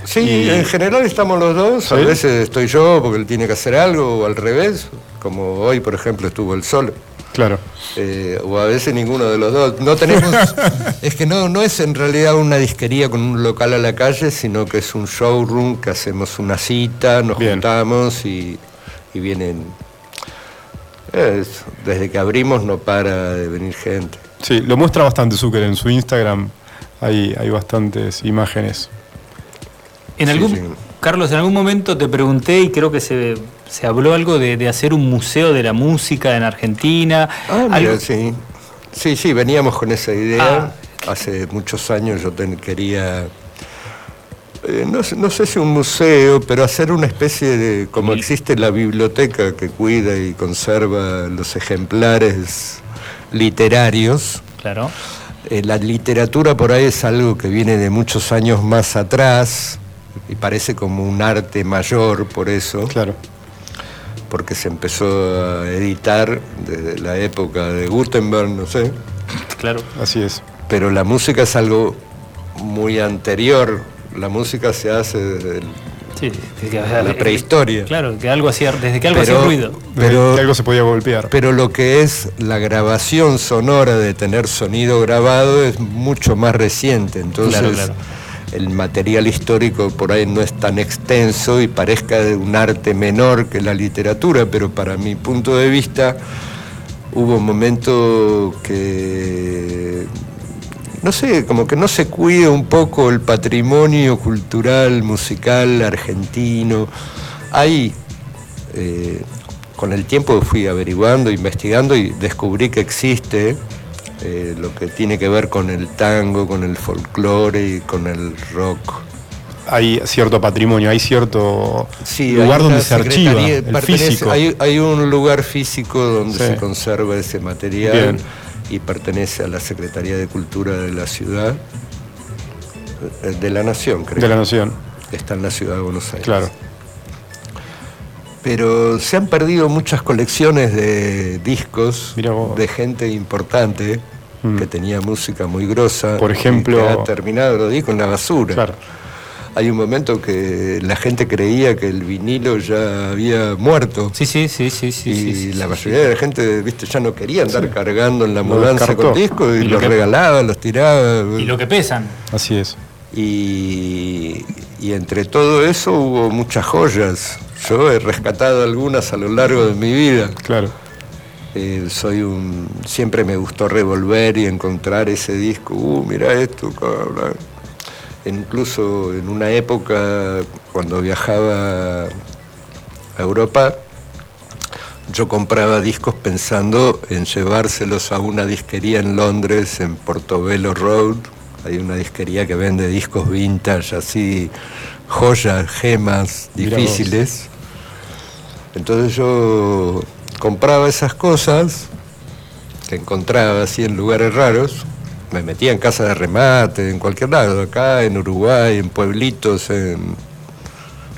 Sí, en general estamos los dos. A veces estoy yo porque él tiene que hacer algo, o al revés, como hoy, por ejemplo, estuvo el sol. Claro. Eh, o a veces ninguno de los dos. No tenemos. es que no, no es en realidad una disquería con un local a la calle, sino que es un showroom que hacemos una cita, nos juntamos y, vienen. desde que abrimos no para de venir gente. Sí, lo muestra bastante Zucker en su Instagram. Hay, hay bastantes imágenes. En algún, Carlos, en algún momento te pregunté y creo que se se habló algo de, hacer un museo de la música en Argentina. Ah, sí. Sí, sí, veníamos con esa idea. Ah. Hace muchos años yo quería, eh, no, no, sé si un museo, pero hacer una especie de, como existe la biblioteca que cuida y conserva los ejemplares literarios. Claro. Eh, la literatura por ahí es algo que viene de muchos años más atrás y parece como un arte mayor por eso. Claro porque se empezó a editar desde la época de Gutenberg, no sé. Claro. Así es. Pero la música es algo muy anterior. La música se hace desde la prehistoria. Claro, que algo hacía, desde que algo hacía ruido. Pero, algo se podía golpear. Pero lo que es la grabación sonora de tener sonido grabado es mucho más reciente. Entonces, claro, el material histórico por ahí no es tan extenso y parezca de un arte menor que la literatura, pero para mi punto de vista hubo un momento que, no sé, como que no se cuida un poco el patrimonio cultural, musical argentino. Ahí, eh, con el tiempo fui averiguando, investigando y descubrí que existe eh, lo que tiene que ver con el tango, con el folclore y con el rock. Hay cierto patrimonio, hay cierto lugar donde se archiva, el físico. Hay, un lugar físico donde se conserva ese material y pertenece a la Secretaría de Cultura de la ciudad, eh, de la Nación, creo. De la Nación. Está en la ciudad de Buenos Aires. Claro pero se han perdido muchas colecciones de discos de gente importante mm. que tenía música muy grosa. Por ejemplo. Que ha terminado los discos en la basura. Claro. Hay un momento que la gente creía que el vinilo ya había muerto. Sí, sí, sí, sí. sí y la mayoría de la gente, viste, ya no quería andar cargando en la mudanza con discos y, los regalaba, los tiraba. Y lo que pesan. Así es. Y, y entre todo eso hubo muchas joyas. Yo he rescatado algunas a lo largo de mi vida. Claro. Eh, soy un. Siempre me gustó revolver y encontrar ese disco. Uh, mira esto, cabrón. Incluso en una época, cuando viajaba a Europa, yo compraba discos pensando en llevárselos a una disquería en Londres, en Portobello Road. Hay una disquería que vende discos vintage, así, joyas, gemas difíciles. Entonces yo compraba esas cosas que encontraba así en lugares raros. Me metía en casa de remate, en cualquier lado, acá, en Uruguay, en pueblitos, en,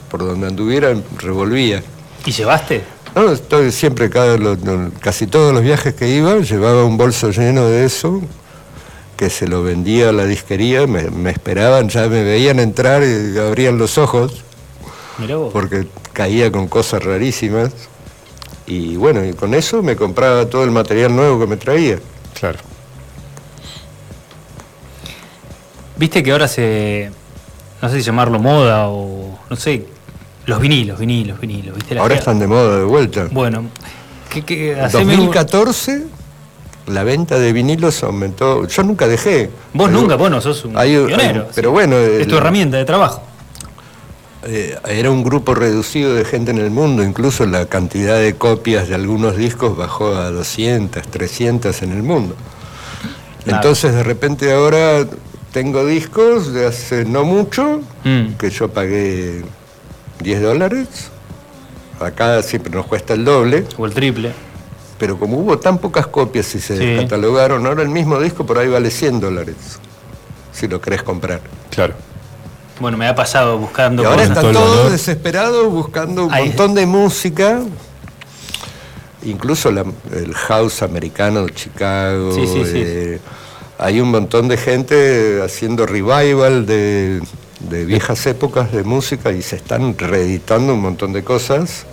por donde anduviera, revolvía. ¿Y llevaste? No, estoy siempre, cada, casi todos los viajes que iba, llevaba un bolso lleno de eso, que se lo vendía a la disquería, me, esperaban, ya me veían entrar y abrían los ojos, porque caía con cosas rarísimas. Y bueno, y con eso me compraba todo el material nuevo que me traía. Claro. Viste que ahora se, no sé si llamarlo moda o no sé, los vinilos, vinilos, vinilos. ¿viste? Ahora están de moda de vuelta. Bueno, ¿qué, En 2014 la venta de vinilos aumentó. Yo nunca dejé. Vos nunca, vos no sos un pionero. pero bueno. Es tu herramienta de trabajo. Eh, era un grupo reducido de gente en el mundo, incluso la cantidad de copias de algunos discos bajó a 200, 300 en el mundo. Entonces de repente ahora tengo discos de hace no mucho, mm. que yo pagué 10 dólares. Acá siempre nos cuesta el doble. O el triple. Pero como hubo tan pocas copias y se catalogaron, ahora el mismo disco por ahí vale 100 dólares. Si lo querés comprar. Claro. Bueno, me ha pasado buscando. Y ahora están todos desesperados buscando un montón de música. Incluso el house americano de Chicago. Sí, sí, eh, hay un montón de gente haciendo revival de de viejas épocas de música y se están reeditando un montón de cosas,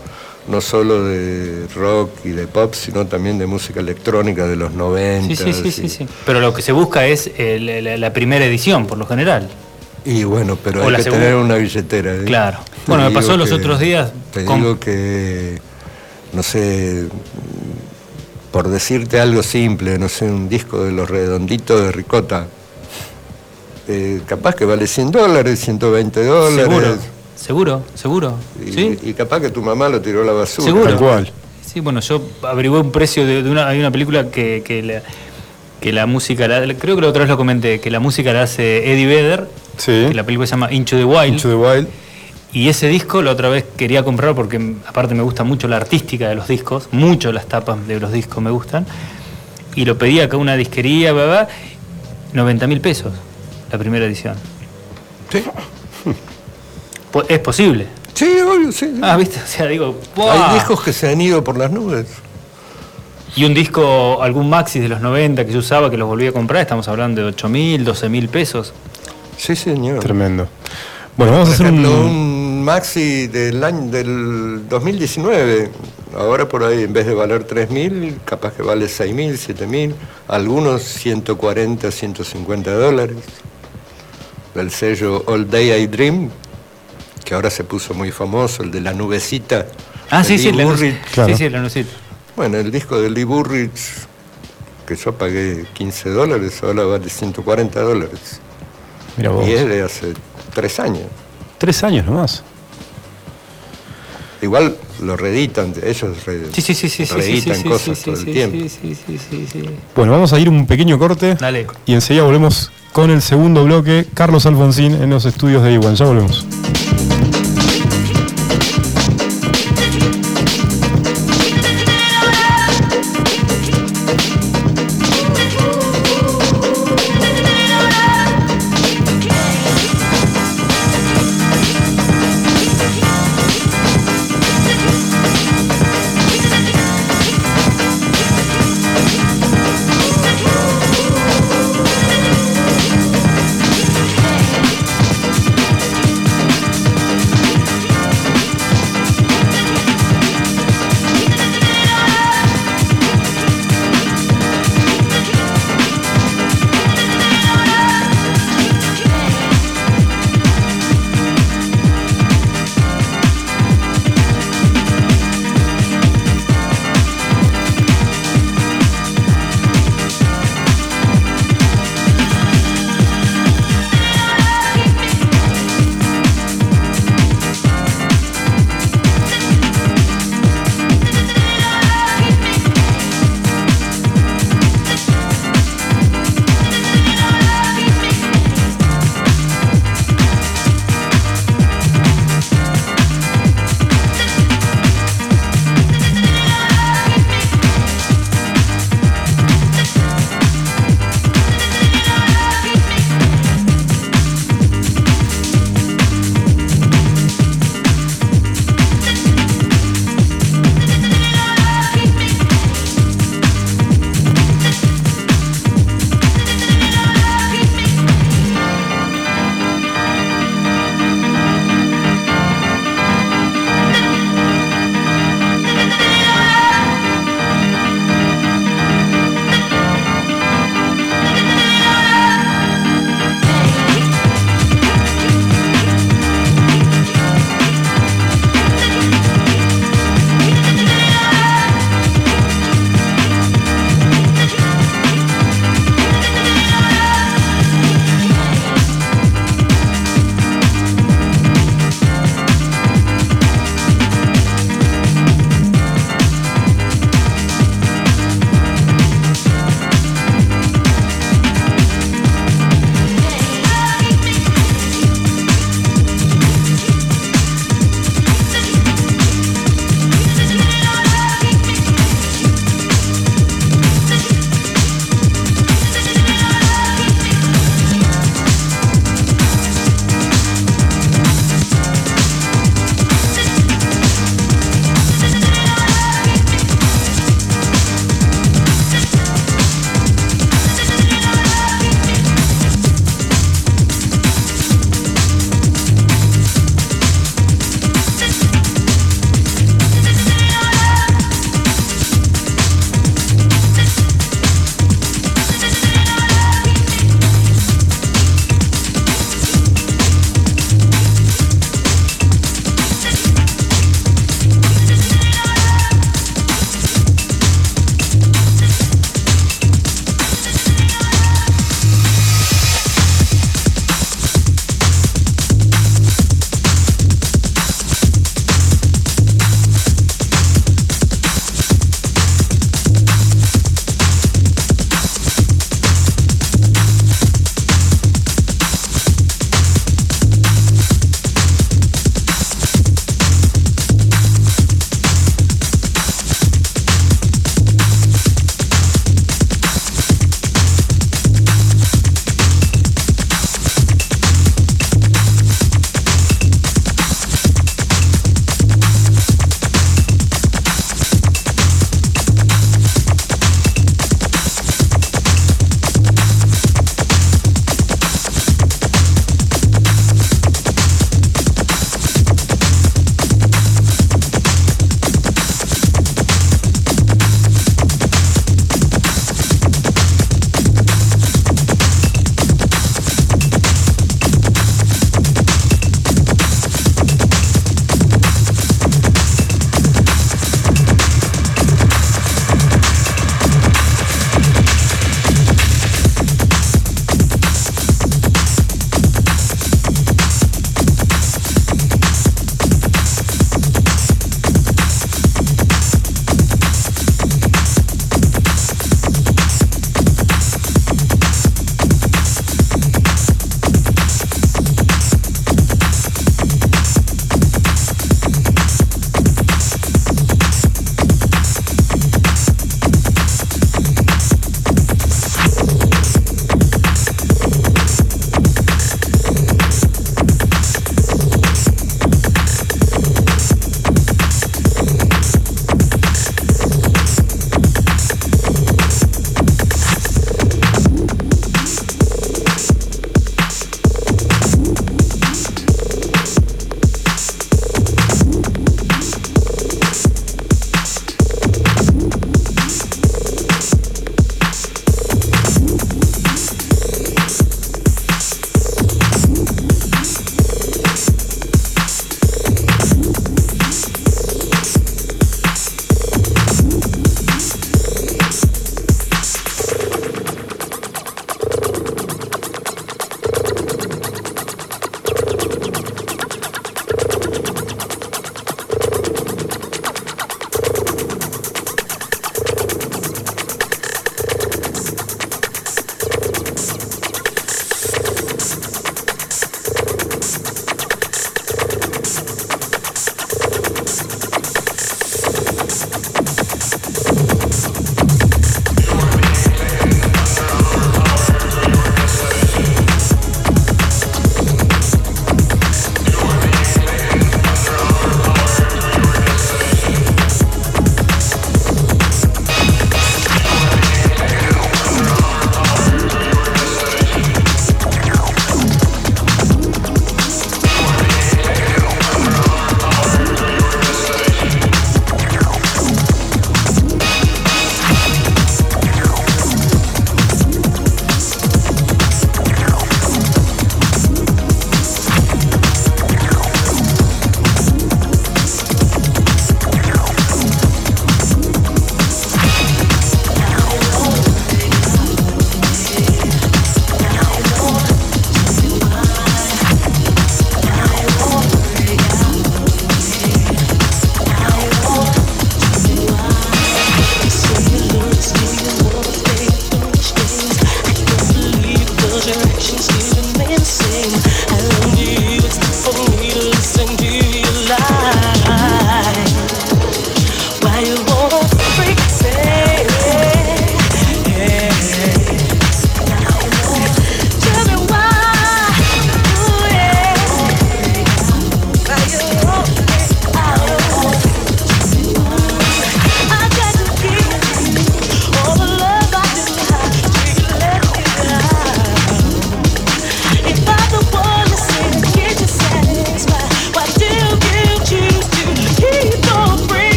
no solo de rock y de pop, sino también de música electrónica de los 90. Sí, sí, sí, sí, Pero lo que se busca es la, primera edición, por lo general. Y bueno, pero hay que tener una billetera. ¿eh? Claro. bueno, me pasó los otros días. Te digo que, no sé, por decirte algo simple, no sé, un disco de los redonditos de Ricota, eh, capaz que vale 100 dólares, 120 dólares. Seguro, seguro, seguro. Y, capaz que tu mamá lo tiró a la basura. Seguro. Tal Sí, bueno, yo averigué un precio de, una, hay una película que, que, la, que la música, creo que la otra vez lo comenté, que la música la hace Eddie Vedder, sí. que la película se llama Into the Wild. Into the Wild. Y ese disco la otra vez quería comprar porque aparte me gusta mucho la artística de los discos, mucho las tapas de los discos me gustan. Y lo pedí acá a una disquería, bla, 90 mil pesos la primera edición. Sí. Es posible. Sí, obvio, sí. Ah, viste, o sea, digo, Hay discos que se han ido por las nubes. Y un disco, algún maxi de los 90 que yo usaba, que los volví a comprar, estamos hablando de 8 mil, 12 mil pesos. Sí, señor. Tremendo. Bueno, vamos a hacer un... maxi del año del 2019. Ahora por ahí, en vez de valer 3.000, capaz que vale 6.000, 7.000, algunos 140, 150 dólares del sello All Day I Dream, que ahora se puso muy famoso, el de la nubecita. Ah, sí, sí, la sí, sí, la nubecita. Bueno, el disco de Lee Burrich, que yo pagué 15 dólares, ahora vale 140 dólares. Mira vos. Y es de hace tres años. Tres años nomás. Igual lo reeditan, ellos sí, sí, sí, reeditan cosas todo el tiempo. Bueno, vamos a ir un pequeño corte Dale. y enseguida volvemos con el segundo bloque. Carlos Alfonsín en los estudios de Iwan. Ya volvemos.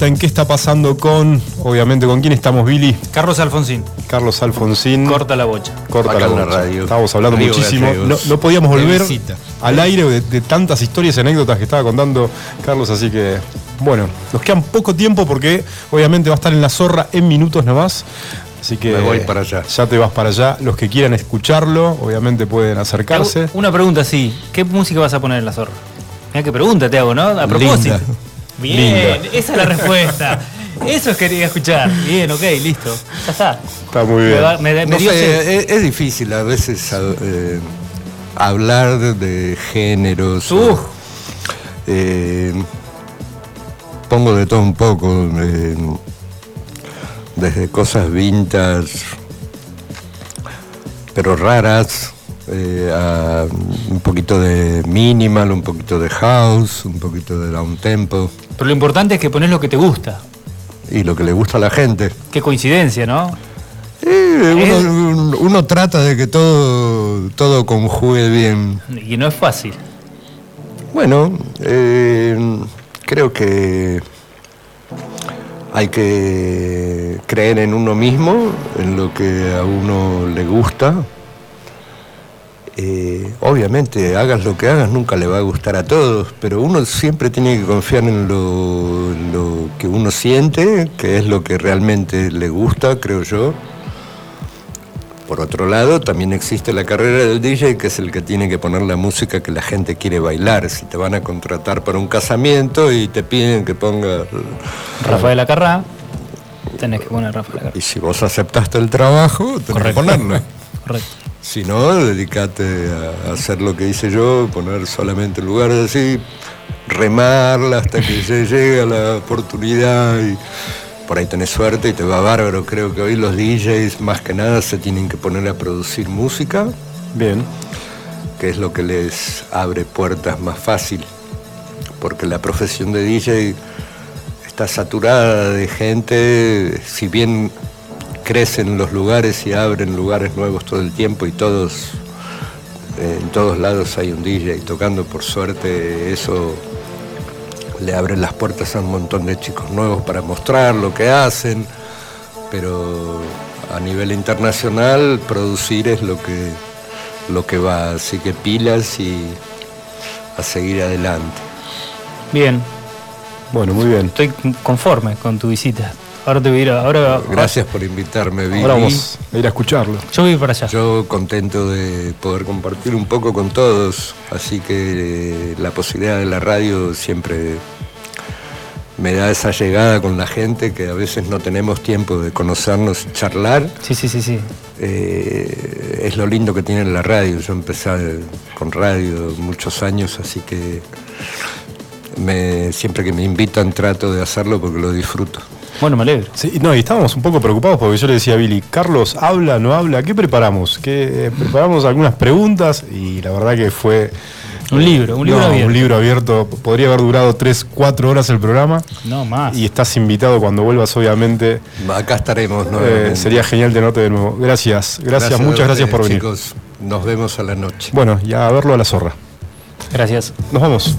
Vuelta en qué está pasando con, obviamente, con quién estamos, Billy. Carlos Alfonsín. Carlos Alfonsín. Corta la bocha. Corta Acá la bocha. radio. Estábamos hablando Río muchísimo. No, podíamos volver al aire de, de tantas historias y anécdotas que estaba contando Carlos, así que, bueno, nos quedan poco tiempo porque obviamente va a estar en la zorra en minutos nomás. Así que Me voy para allá. Ya te vas para allá. Los que quieran escucharlo, obviamente pueden acercarse. Una pregunta, sí. ¿Qué música vas a poner en la zorra? Mira qué pregunta te hago, ¿no? A propósito. Linda. Bien, esa es la respuesta. Eso quería escuchar. Bien, ok, listo. Ya está. Está muy bien. me- me No dio sed. sé, es, es difícil a veces eh, hablar de, géneros. eh, pongo de todo un poco, eh, desde cosas vintage, pero raras, eh, a un poquito de minimal, un poquito de house, un poquito de down tempo Pero lo importante es que pones lo que te gusta. y lo que le gusta a la gente. Qué coincidencia, ¿no? Eh, uno, uno trata de que todo, todo conjugue bien. Y no es fácil. Bueno, eh, creo que hay que creer en uno mismo, en lo que a uno le gusta. Eh, obviamente, hagas lo que hagas, nunca le va a gustar a todos, pero uno siempre tiene que confiar en lo, que uno siente, que es lo que realmente le gusta, creo yo. Por otro lado, también existe la carrera del DJ, que es el que tiene que poner la música que la gente quiere bailar. Si te van a contratar para un casamiento y te piden que ponga... Rafael Acarrá. Tenés que poner Rafael Acarrá. Y si vos aceptaste el trabajo, tenés que ponerlo. Correcto. Si no, dedícate a hacer lo que hice yo, poner solamente lugares así, remarla hasta que se llegue a la oportunidad y por ahí tenés suerte y te va bárbaro. Creo que hoy los DJs más que nada se tienen que poner a producir música, Bien. que es lo que les abre puertas más fácil, porque la profesión de DJ está saturada de gente, si bien crecen los lugares y abren lugares nuevos todo el tiempo y todos, eh, en todos lados hay un DJ tocando, por suerte eso le abre las puertas a un montón de chicos nuevos para mostrar lo que hacen, pero a nivel internacional producir es lo que, lo que va, así que pilas y a seguir adelante. Bien, Bueno, muy bien. estoy conforme con tu visita. Ahora te voy a ir a- ahora, Gracias por invitarme. Ahora vamos a ir a escucharlo. Yo voy para allá. Yo contento de poder compartir un poco con todos, así que eh, la posibilidad de la radio siempre me da esa llegada con la gente que a veces no tenemos tiempo de conocernos y charlar. Sí, sí, sí, sí. Eh, es lo lindo que tiene la radio. Yo empecé con radio muchos años, así que me- siempre que me invitan trato de hacerlo porque lo disfruto. Bueno, me alegro. Sí, no, y estábamos un poco preocupados porque yo le decía a Billy, Carlos, ¿habla, no habla? ¿Qué preparamos? ¿Qué, eh, preparamos algunas preguntas y la verdad que fue... Un libro, un libro No, abierto. Un libro abierto. Podría haber durado 3, 4 horas el programa. No más. Y estás invitado cuando vuelvas, obviamente. Acá estaremos. Eh, sería genial tenerte de nuevo. Gracias, gracias, muchas gracias por venir. Chicos, nos vemos a la noche. Bueno, y a verlo a la zorra. Gracias. Nos vamos.